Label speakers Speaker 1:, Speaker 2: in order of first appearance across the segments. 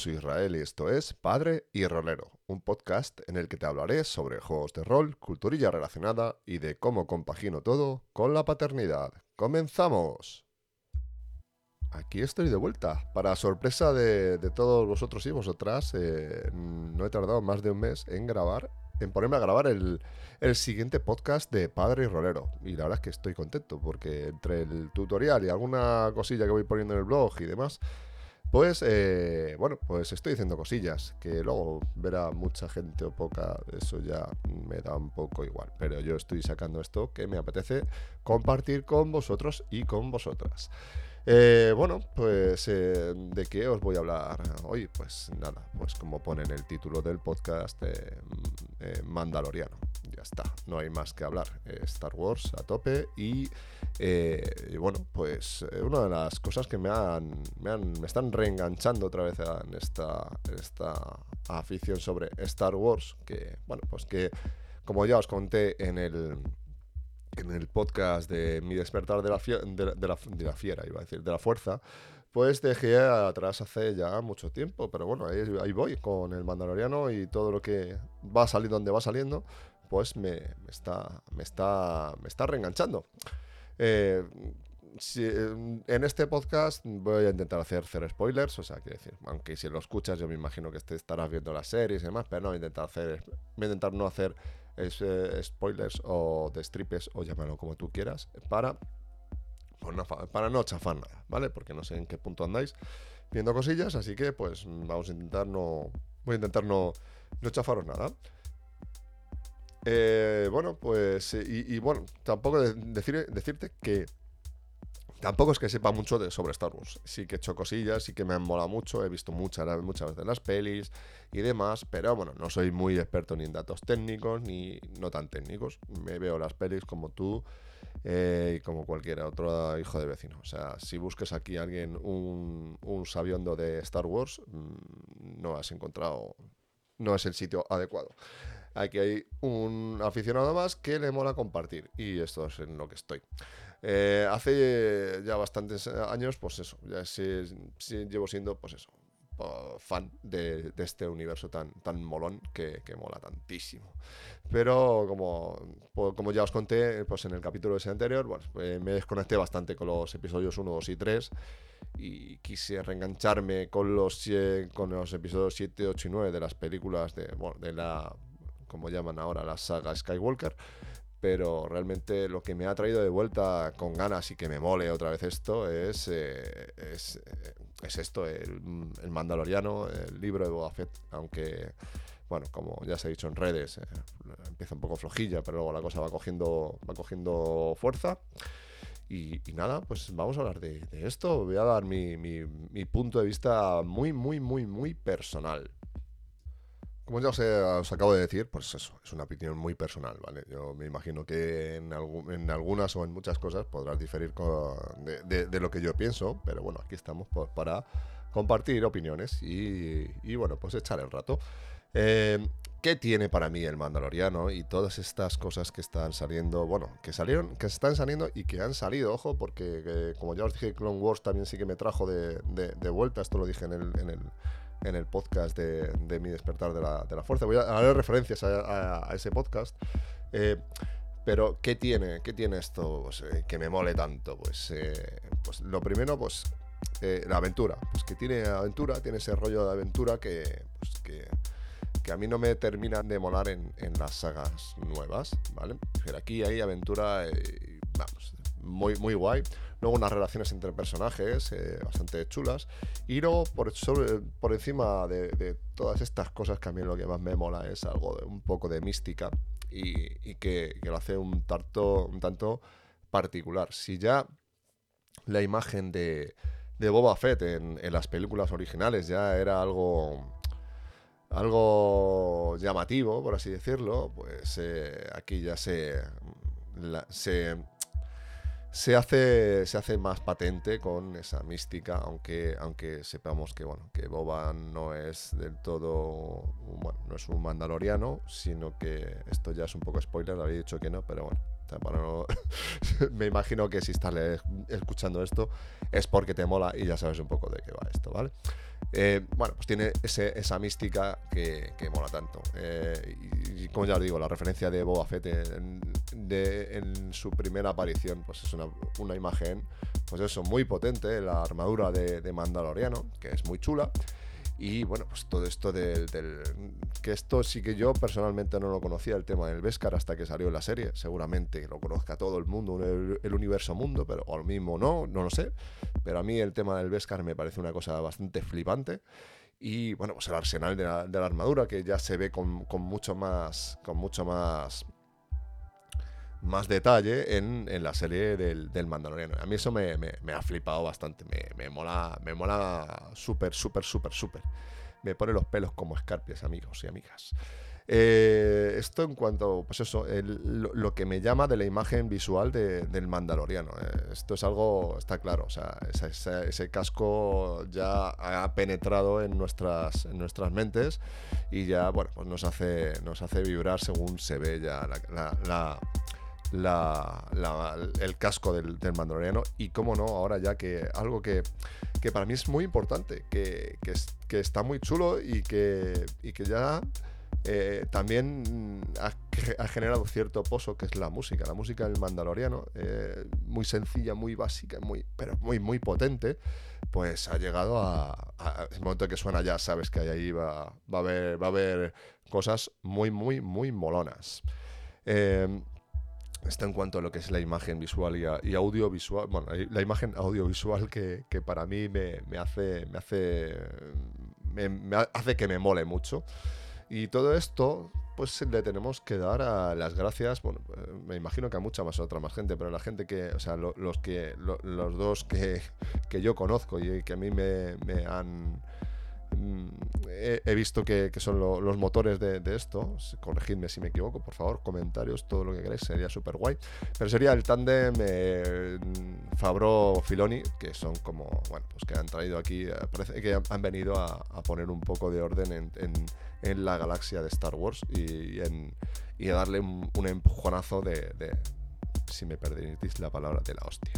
Speaker 1: soy Israel y esto es Padre y Rolero, un podcast en el que te hablaré sobre juegos de rol, culturilla relacionada y de cómo compagino todo con la paternidad. ¡Comenzamos! Aquí estoy de vuelta. Para sorpresa de, todos vosotros y vosotras, eh, no he tardado más de un mes en grabar, en ponerme a grabar el, el siguiente podcast de Padre y Rolero. Y la verdad es que estoy contento porque entre el tutorial y alguna cosilla que voy poniendo en el blog y demás, pues, eh, bueno, pues estoy diciendo cosillas, que luego verá mucha gente o poca, eso ya me da un poco igual. Pero yo estoy sacando esto que me apetece compartir con vosotros y con vosotras. Eh, bueno, pues eh, ¿de qué os voy a hablar hoy? Pues nada, pues como pone en el título del podcast, mm, Mandaloriano. Ya está, no hay más que hablar. Star Wars a tope y eh, bueno, pues eh, una de las cosas que me han, me, están reenganchando otra vez en esta, esta afición sobre Star Wars, que bueno, pues que como ya os conté en el, en el podcast de Mi despertar de la, de, la, fiera, iba a decir, de la fuerza, pues dejé atrás hace ya mucho tiempo, pero bueno, ahí, ahí, voy con el Mandaloriano y todo lo que va salir donde va saliendo, pues me, me está, me, está, me está reenganchando. Eh, en este podcast voy a intentar hacer cero spoilers, o sea, quiero decir, aunque si lo escuchas yo me imagino que estarás viendo las series y demás, pero no voy a intentar hacer, voy a intentar no hacer eh, spoilers o destripes o llámalo como tú quieras, para, pues no, para no chafar nada, ¿vale? Porque no sé en qué punto andáis viendo cosillas, así que pues vamos a intentar no, voy a intentar no, no chafaros nada. Eh, bueno, pues, y, bueno, tampoco decir, decirte que tampoco es que sepa mucho de, sobre Star Wars. Sí que he hecho cosillas, sí que me han molado mucho, he visto muchas, muchas veces las pelis y demás, pero bueno, no soy muy experto ni en datos técnicos ni no tan técnicos. Me veo las pelis como tú eh, y como cualquier otro hijo de vecino. O sea, si busques aquí a alguien un, un sabiondo de Star Wars, mm, no has encontrado, no es el sitio adecuado. Aquí hay un aficionado más que le mola compartir y esto es en lo que estoy. Eh, hace ya bastantes años, pues eso, ya sí, llevo siendo, pues eso, fan de, este universo tan, tan molón que, mola tantísimo. Pero como, como ya os conté pues en el capítulo ese anterior, bueno, pues me desconecté bastante con los episodios 1, 2 y 3 y quise reengancharme con los, con los episodios 7, 8 y 9 de las películas de, bueno, de la como llaman ahora la saga Skywalker. Pero realmente lo que me ha traído de vuelta con ganas y que me mole otra vez esto es, eh, eh, es, esto, el, Mandaloriano, el libro de Boba Fett. Aunque, bueno, como ya se ha dicho en redes, eh, empieza un poco flojilla, pero luego la cosa va cogiendo, va cogiendo fuerza. Y, nada, pues vamos a hablar de, esto. Voy a dar mi, mi, punto de vista muy, muy, muy, muy personal. Como ya os, acabo de decir, pues eso, es una opinión muy personal, ¿vale? Yo me imagino que en, algunas o en muchas cosas podrás diferir de, lo que yo pienso, pero bueno, aquí estamos para compartir opiniones y, bueno, pues echar el rato. Eh, ¿Qué tiene para mí el Mandaloriano y todas estas cosas que están saliendo? Bueno, que salieron, que están saliendo y que han salido, ojo, porque eh, como ya os dije, Clone Wars también sí que me trajo de, vuelta, esto lo dije en el podcast de, Mi Despertar de la, de la, Fuerza. Voy a dar referencias a, ese podcast. Eh, pero, ¿qué tiene? ¿Qué tiene esto pues, eh, que me mole tanto? Pues, eh, pues lo primero, pues la aventura. Pues que tiene aventura, tiene ese rollo de aventura que, pues, que, que a mí no me terminan de molar en, en las sagas nuevas, ¿vale? Pero aquí hay aventura, vamos, muy, muy guay. Luego unas relaciones entre personajes eh, bastante chulas. Y luego, por, por encima de, todas estas cosas, que a mí lo que más me mola es algo de un poco de mística y, que, lo hace un, tanto, un tanto particular. Si ya la imagen de, de Boba Fett en, las películas originales ya era algo algo llamativo, por así decirlo, pues eh, aquí ya se, se se hace, se hace más patente con esa mística, aunque, aunque sepamos que, bueno, que Boba no es del todo, bueno, no es un mandaloriano, sino que esto ya es un poco spoiler, había dicho que no, pero bueno, me imagino que si estás escuchando esto es porque te mola y ya sabes un poco de qué va esto, ¿vale? Eh, bueno, pues tiene esa mística que, mola tanto. Eh, y, como ya os digo, la referencia de Boba Fett en, su primera aparición, pues es una, imagen, pues eso, muy potente, la armadura de Mandaloriano, que es muy chula. Y bueno, pues todo esto del, Que esto sí que yo personalmente no lo conocía, el tema del Beskar, hasta que salió la serie. Seguramente lo conozca todo el mundo, el, universo mundo, pero al mismo no, no lo sé. Pero a mí el tema del Beskar me parece una cosa bastante flipante. Y bueno, pues el arsenal de la, armadura, que ya se ve con mucho más. con mucho más más detalle en, la serie del, del, Mandaloriano. A mí eso me, ha flipado bastante. Me, mola, me mola súper, súper, súper, súper. Me pone los pelos como escarpias, amigos y amigas. Eh, esto en cuanto, pues eso, lo, que me llama de la imagen visual del Mandaloriano. Eh, esto es algo, está claro, o sea, ese, casco ya ha penetrado en nuestras, en nuestras mentes y ya, bueno, pues nos hace, nos hace vibrar según se ve ya la, el casco del, del, mandaloriano y cómo no, ahora ya que algo que, que para mí es muy importante, que, que, está muy chulo y que, y que ya eh, también ha, ha, generado cierto pozo que es la música, la música del mandaloriano, eh, muy sencilla, muy básica, muy, pero muy, muy potente, pues ha llegado a, a, el momento que suena ya sabes que ahí va, va, a haber, va a haber cosas muy, muy, muy molonas. Eh, está en cuanto a lo que es la imagen visual y, audiovisual. Bueno, la imagen audiovisual que, que para mí me, me, hace. me hace. Me, hace que me mole mucho. Y todo esto, pues le tenemos que dar a las gracias. Bueno, me imagino que a mucha más otra más gente, pero la gente que, o sea, los que, los dos que, que, yo conozco y que a mí me, me han Mm, he, visto que, son los motores de, esto. Corregidme si me equivoco, por favor, comentarios, todo lo que queráis, sería súper guay. Pero sería el tándem eh, Fabro-Filoni, que son como, bueno, pues que han traído aquí, eh, parece que han venido a, poner un poco de orden en, la galaxia de Star Wars y, a darle un, empujonazo de, si me permitís la palabra, de la hostia.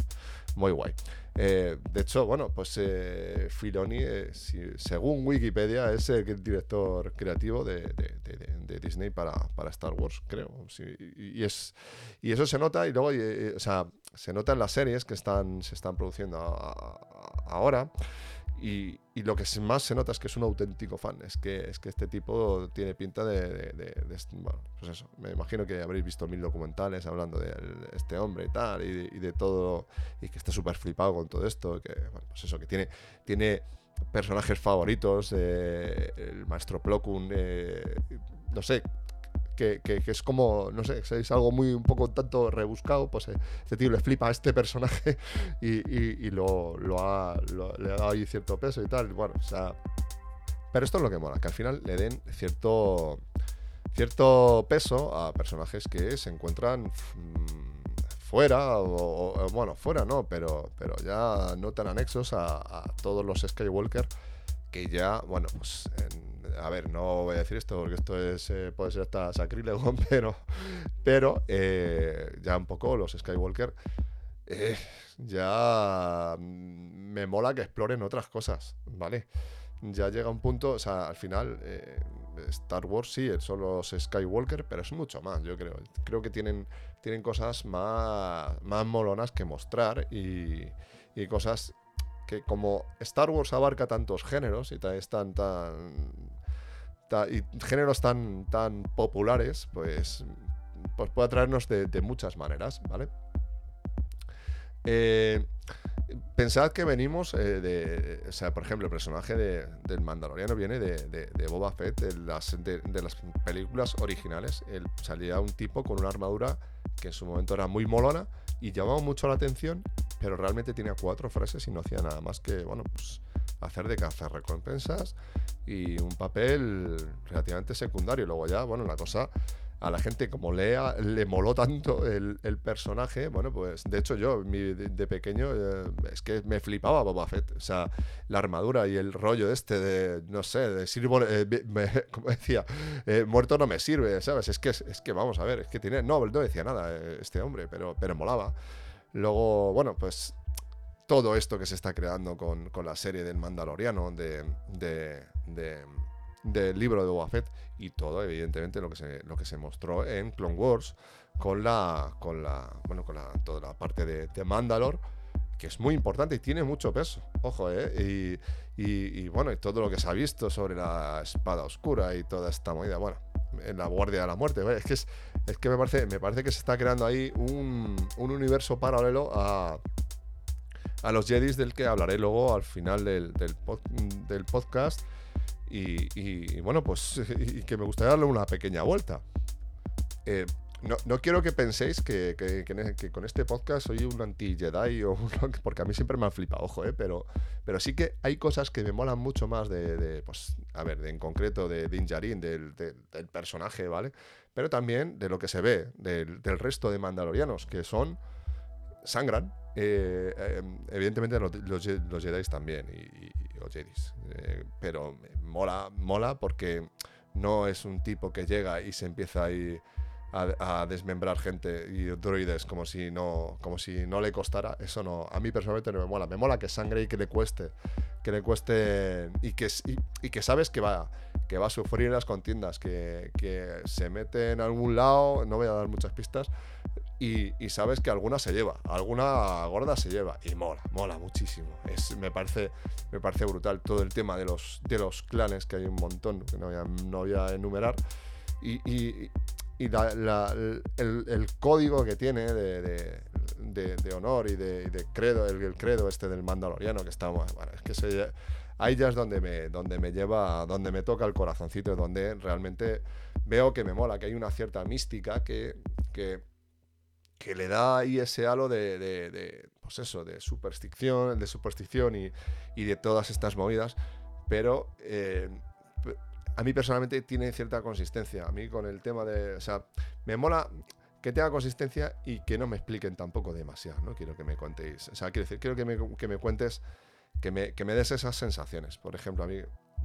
Speaker 1: Muy guay. Eh, de hecho, bueno, pues eh, Filoni, eh, según Wikipedia, es el director creativo de, Disney para, para, Star Wars, creo. y, es, y eso se nota, y luego, o sea, se nota en las series que están, se están produciendo ahora. Y, lo que más se nota es que es un auténtico fan. Es que, es que este tipo tiene pinta de, Bueno, pues eso. Me imagino que habréis visto mil documentales hablando de este hombre y tal, y de, todo. Y que está súper flipado con todo esto. Que, bueno, pues eso, que tiene, tiene personajes favoritos. Eh, el maestro Plo eh, no sé, que, es como, no sé, es algo muy un poco tanto rebuscado, pues eh, este tío le flipa a este personaje y, lo, ha, le ha dado ahí cierto peso y tal. Bueno, o sea... Pero esto es lo que mola, que al final le den cierto, cierto peso a personajes que se encuentran fuera, o, bueno, fuera no, pero, pero ya no tan anexos a, a todos los Skywalker que ya, bueno, pues en, a ver, no voy a decir esto porque esto es eh, puede ser hasta sacrílego, pero, pero eh, ya un poco los Skywalker eh, ya me mola que exploren otras cosas, ¿vale? Ya llega un punto, o sea, al final Star Wars sí, son los Skywalker, pero es mucho más, yo creo. Creo que tienen, tienen cosas más, más molonas que mostrar y, y cosas que como Star Wars abarca tantos géneros y están tan y géneros tan, tan populares, pues, pues puede atraernos de, muchas maneras, ¿vale? Eh, pensad que venimos eh, de. O sea, por ejemplo, el personaje del Mandaloriano viene de, Boba Fett, de las, de, las películas originales. Él salía un tipo con una armadura que en su momento era muy molona y llamaba mucho la atención, pero realmente tenía cuatro frases y no hacía nada más que, bueno, pues hacer de cazar recompensas y un papel relativamente secundario. Luego ya, bueno, la cosa a la gente como lea, le moló tanto el, personaje, bueno, pues de hecho yo de, pequeño eh, es que me flipaba Boba Fett, o sea, la armadura y el rollo este de, no sé, de sirvo, eh, como decía, eh, muerto no me sirve, ¿sabes? Es que, es que vamos a ver, es que tiene, no, no decía nada este hombre, pero, pero molaba. Luego, bueno, pues todo esto que se está creando con, la serie del Mandaloriano, de, del libro de Boba y todo, evidentemente, lo que se, lo que se mostró en Clone Wars con la, con la, bueno, con la, toda la parte de, de Mandalore, que es muy importante y tiene mucho peso, ojo, ¿eh? Y, bueno, y todo lo que se ha visto sobre la espada oscura y toda esta movida, bueno, en la guardia de la muerte, es que, es, es, que me parece, me parece que se está creando ahí un, un universo paralelo a, a los Jedis del que hablaré luego al final del, del, podcast y, bueno, pues y que me gustaría darle una pequeña vuelta. Eh, no, quiero que penséis que, que, con este podcast soy un anti-Jedi o porque a mí siempre me ha flipado, ojo, eh, pero, pero sí que hay cosas que me molan mucho más de, pues, a ver, en concreto de Din Djarin, del, personaje, ¿vale? Pero también de lo que se ve del resto de mandalorianos, que son, sangran, eh, em, evidentemente los, los, Jedi también y, los Jedis. Eh, pero mola, mola porque no es un tipo que llega y se empieza a, desmembrar gente y droides como si no como si no le costara. Eso no, a mí personalmente no me mola. Me mola que sangre y que le cueste, que le cueste y que, y, que sabes que va que va a sufrir las contiendas, que, que se mete en algún lado, no voy a dar muchas pistas, y, sabes que alguna se lleva, alguna gorda se lleva y mola, mola muchísimo. Es, me, parece, me parece brutal todo el tema de los, de los clanes, que hay un montón, que no voy a, no voy a enumerar, y, y, el, código que tiene de, de, honor y de, credo, el, credo este del mandaloriano que estamos, bueno, es que se, ahí ya es donde me, donde me lleva, donde me toca el corazoncito, donde realmente veo que me mola, que hay una cierta mística que, que que le da ahí ese halo de, de, pues eso, de superstición, de superstición y, y, de todas estas movidas, pero eh, a mí personalmente tiene cierta consistencia. A mí con el tema de, o sea, me mola que tenga consistencia y que no me expliquen tampoco demasiado, ¿no? Quiero que me contéis, o sea, quiero decir, quiero que me, que me cuentes, que me, que me des esas sensaciones. Por ejemplo, a mí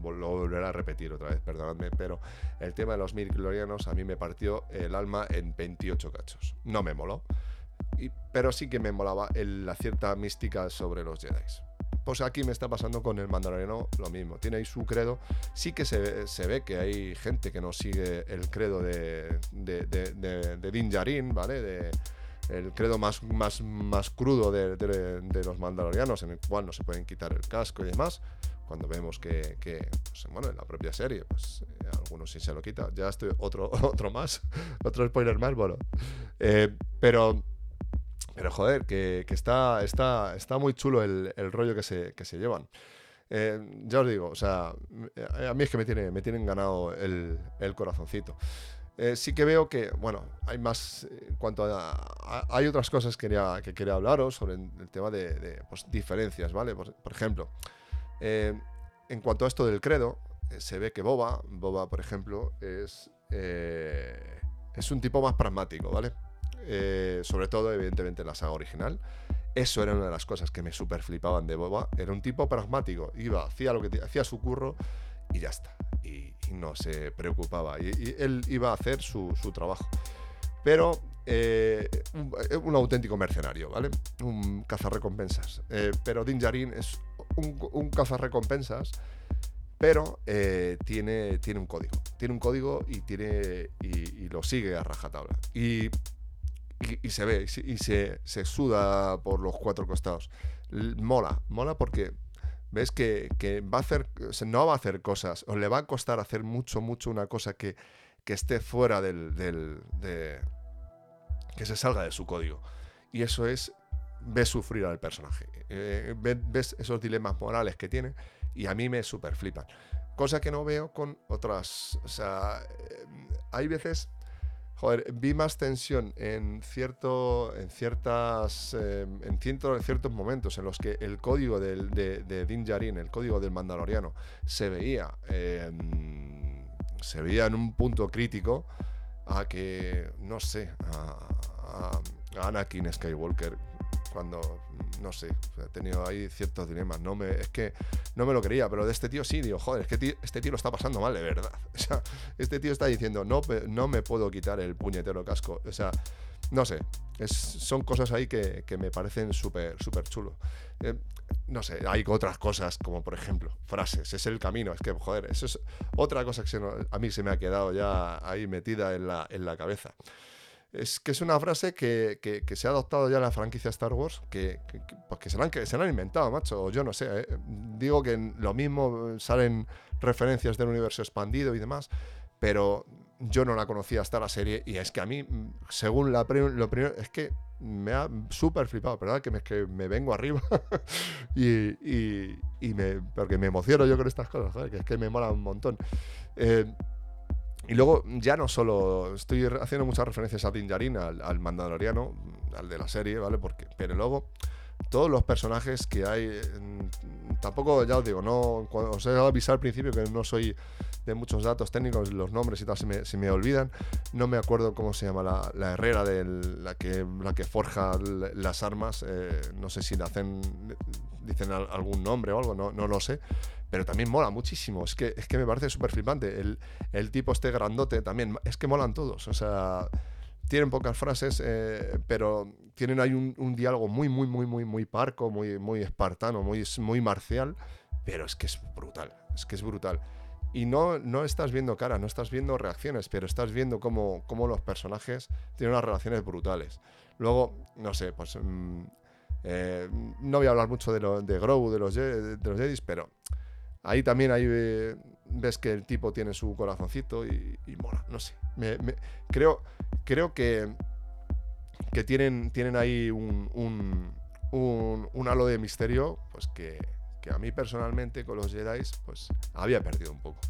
Speaker 1: lo volveré a repetir otra vez, perdonadme, pero el tema de los mil glorianos a mí me partió el alma en 28 cachos. No me moló, pero sí que me molaba la cierta mística sobre los Jedi. Pues aquí me está pasando con el Mandaloriano lo mismo. Tiene ahí su credo. Sí que se, se ve que hay gente que no sigue el credo de, de, de, de Din Djarin, ¿vale? De, el credo más, más, más crudo de, de, los mandalorianos, en el cual no se pueden quitar el casco y demás cuando vemos que, pues, bueno, en la propia serie, pues eh, algunos sí se lo quita. Ya estoy otro, otro más, otro spoiler más, bueno. Eh, pero, pero joder, que, está, está, está muy chulo el, rollo que se, que se llevan. Eh, ya os digo, o sea, a mí es que me, tiene, me tienen ganado el, el corazoncito. sí que veo que, bueno, hay más, en cuanto a, hay otras cosas que quería, que quería hablaros sobre el tema de, pues, diferencias, ¿vale? por ejemplo, eh, en cuanto a esto del credo, eh, se ve que Boba, Boba por ejemplo, es, eh, es un tipo más pragmático, ¿vale? sobre todo, evidentemente, en la saga original. Eso era una de las cosas que me super flipaban de Boba. Era un tipo pragmático. Iba, hacía lo que hacía su curro y ya está. Y, no se preocupaba. Y, él iba a hacer su, su trabajo. Pero un, un, auténtico mercenario, ¿vale? Un cazarrecompensas. pero Din Djarin es un, un cazarrecompensas, pero eh, tiene, tiene un código. Tiene un código y, tiene, y, lo sigue a rajatabla. Y, y, se ve, y se, se, suda por los cuatro costados. Mola, mola porque ves que, que va a hacer, no va a hacer cosas, o le va a costar hacer mucho, mucho una cosa que, que esté fuera del, del de, que se salga de su código. Y eso es ves sufrir al personaje. Eh, ves esos dilemas morales que tiene y a mí me super flipan. Cosa que no veo con otras. O sea, eh, hay veces. Joder, vi más tensión en cierto. en ciertas. Eh, en, ciertos momentos en los que el código del, de, de Din Djarin, el código del Mandaloriano, se veía. se veía en un punto crítico a que, no sé, a, Anakin Skywalker cuando, no sé, he tenido ahí ciertos dilemas. No me, es que no me lo quería, pero de este tío sí, digo, joder, es que este tío lo está pasando mal, de verdad. O sea, este tío está diciendo, no, no me puedo quitar el puñetero casco. O sea, no sé, es, son cosas ahí que, que me parecen súper, súper chulo. Eh, no sé, hay otras cosas, como por ejemplo, frases, es el camino, es que, joder, eso es otra cosa que a mí se me ha quedado ya ahí metida en la, en la cabeza es que es una frase que, que, se ha adoptado ya en la franquicia Star Wars, que, que, pues que, se, la han, se la han inventado, macho. Yo no sé. ¿eh? Digo que lo mismo salen referencias del universo expandido y demás, pero yo no la conocía hasta la serie y es que a mí, según la lo primero, es que me ha súper flipado, ¿verdad? Que me, que me vengo arriba y, y, y, me, porque me emociono yo con estas cosas, ¿sabes? que es que me mola un montón. Eh, y luego ya no solo estoy haciendo muchas referencias a Din Djarin, al, mandaloriano, al de la serie, ¿vale? Porque, pero luego todos los personajes que hay, tampoco, ya os digo, no, os he avisado al principio que no soy de muchos datos técnicos, los nombres y tal se me, se me olvidan. No me acuerdo cómo se llama la, la herrera de la que, la que forja las armas. Eh, no sé si le hacen, dicen algún nombre o algo, no, no lo sé pero también mola muchísimo. Es que, es que me parece súper flipante. El, el, tipo este grandote también, es que molan todos. O sea, tienen pocas frases, eh, pero tienen ahí un, un, diálogo muy, muy, muy, muy, muy parco, muy, muy espartano, muy, muy marcial, pero es que es brutal, es que es brutal. Y no, no estás viendo cara, no estás viendo reacciones, pero estás viendo cómo, cómo los personajes tienen unas relaciones brutales. Luego, no sé, pues... Mm, eh, no voy a hablar mucho de, lo, de Grow, de los, de los Jedis, pero Ahí también ahí eh, ves que el tipo tiene su corazoncito y, mola, no sé. creo, creo que, que tienen, tienen ahí un, un, halo de misterio pues que, que, a mí personalmente con los Jedi pues había perdido un poco.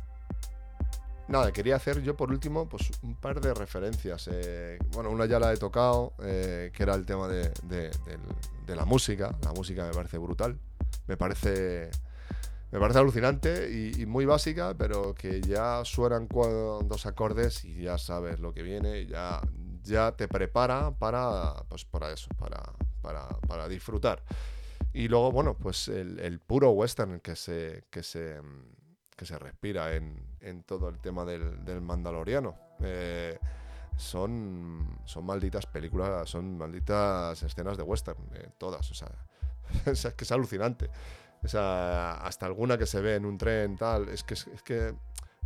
Speaker 1: Nada, quería hacer yo por último pues un par de referencias. Eh, bueno, una ya la he tocado, eh, que era el tema de, de la música. La música me parece brutal. Me parece me parece alucinante y, muy básica, pero que ya suenan dos acordes y ya sabes lo que viene, ya, ya te prepara para, pues para eso, para, para, para disfrutar. Y luego, bueno, pues el, puro western que se, que se, que se respira en, en todo el tema del, del mandaloriano. Eh, son, son malditas películas, son malditas escenas de western, eh, todas, o sea, es que es alucinante. O sea, hasta alguna que se ve en un tren, tal. Es que, es que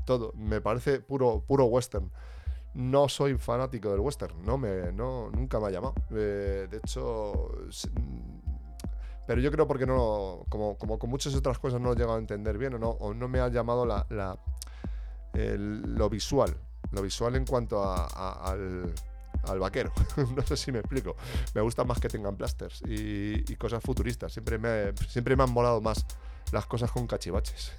Speaker 1: todo. Me parece puro, puro western. No soy fanático del western. No me, no, nunca me ha llamado. Eh, de hecho. Pero yo creo porque no. Como, como con muchas otras cosas no lo he llegado a entender bien o no, o no me ha llamado la, lo visual. Lo visual en cuanto al al vaquero. no sé si me explico. Me gusta más que tengan plasters y, cosas futuristas. Siempre me, siempre me han molado más las cosas con cachivaches.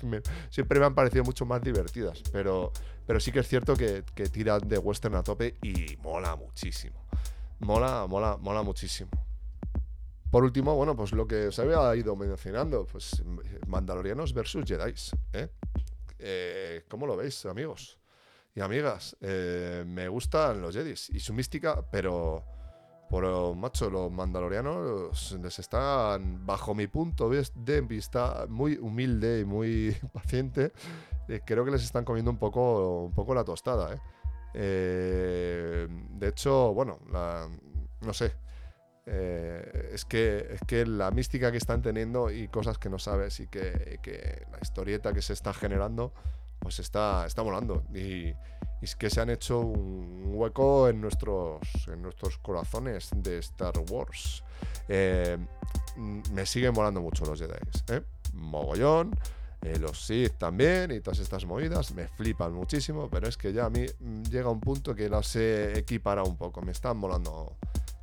Speaker 1: siempre me han parecido mucho más divertidas. Pero, pero sí que es cierto que, que tira de western a tope y mola muchísimo. Mola, mola, mola muchísimo. Por último, bueno, pues lo que se había ido mencionando, pues Mandalorianos versus Jedi. ¿eh? Eh, ¿Cómo lo veis, amigos? Y amigas, eh, me gustan los Jedis y su mística, pero por macho, los mandalorianos les están, bajo mi punto de vista, muy humilde y muy paciente. Eh, creo que les están comiendo un poco, un poco la tostada. ¿eh? de hecho, bueno, no sé. es, que, es que la mística que están teniendo y cosas que no sabes y que la historieta que se está generando pues está, está molando. Y, es que se han hecho un hueco en nuestros, en nuestros corazones de Star Wars. Eh, me siguen molando mucho los Jedi. ¿eh? Mogollón. Eh, los Sith también y todas estas movidas me flipan muchísimo, pero es que ya a mí mm, llega un punto que las he equiparado un poco. Me están molando,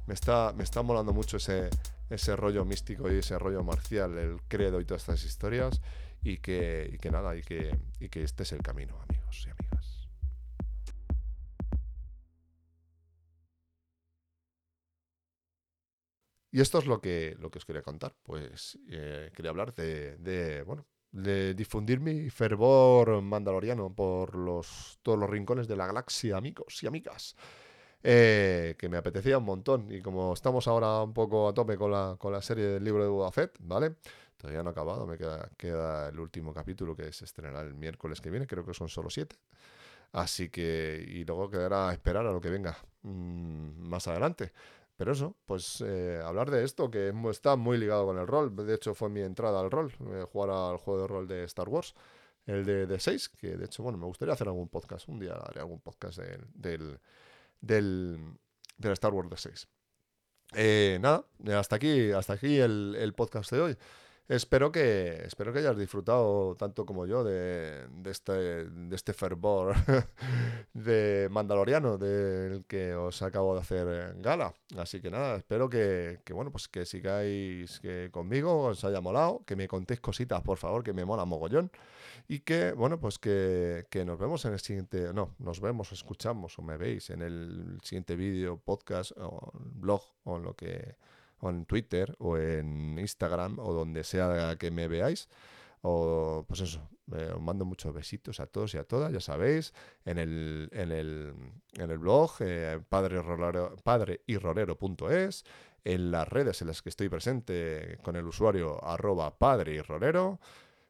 Speaker 1: me está, me está molando mucho ese, ese rollo místico y ese rollo marcial, el credo y todas estas historias y que, que nada, y que, y que este es el camino, amigos y amigas. Y esto es lo que, lo que os quería contar. Pues eh, quería hablar de, bueno, de difundir mi fervor mandaloriano por los, todos los rincones de la galaxia, amigos y amigas. Eh, que me apetecía un montón. Y como estamos ahora un poco a tope con la, con la serie del libro de Boba ¿vale? Todavía no ha acabado, me queda, queda el último capítulo que se estrenará el miércoles que viene, creo que son solo siete. Así que, y luego quedará a esperar a lo que venga mm, más adelante. Pero eso, pues eh, hablar de esto, que está muy ligado con el rol. De hecho, fue mi entrada al rol, eh, jugar al juego de rol de Star Wars, el de, de 6, que de hecho, bueno, me gustaría hacer algún podcast. Un día haré algún podcast del, del, del Star Wars de 6. Eh, nada, hasta aquí, hasta aquí el, el podcast de hoy. Espero que, espero que hayas disfrutado tanto como yo de, de este, de este fervor de Mandaloriano del que os acabo de hacer gala. Así que nada, espero que, que bueno, pues que sigáis que conmigo, os haya molado, que me contéis cositas, por favor, que me mola mogollón. Y que, bueno, pues que, que nos vemos en el siguiente, no, nos vemos, escuchamos o me veis en el siguiente vídeo, podcast o blog o en lo que o en Twitter o en Instagram o donde sea que me veáis. O pues eso, os mando muchos besitos a todos y a todas, ya sabéis, en el, en el, en el blog eh, padre, padreirrolero.es, en las redes en las que estoy presente con el usuario arroba padreirrolero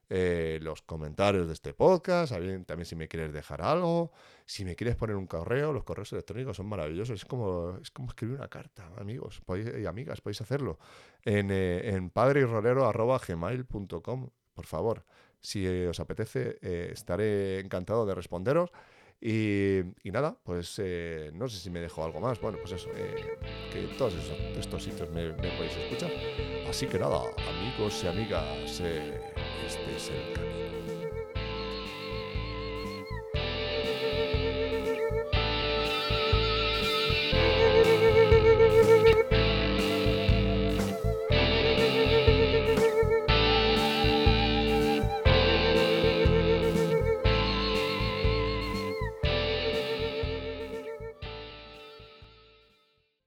Speaker 1: eh, los comentarios de este podcast, también, si me quieres dejar algo, si me quieres poner un correo, los correos electrónicos son maravillosos, es como, es como escribir una carta, amigos y amigas, podéis hacerlo en, eh, en padreirrolero.gmail.com, por favor, si os apetece, eh, estaré encantado de responderos. Y, nada, pues eh, no sé si me dejo algo más. Bueno, pues eso, que todos estos sitios me, podéis escuchar. Así que nada, amigos y amigas, este es el camino.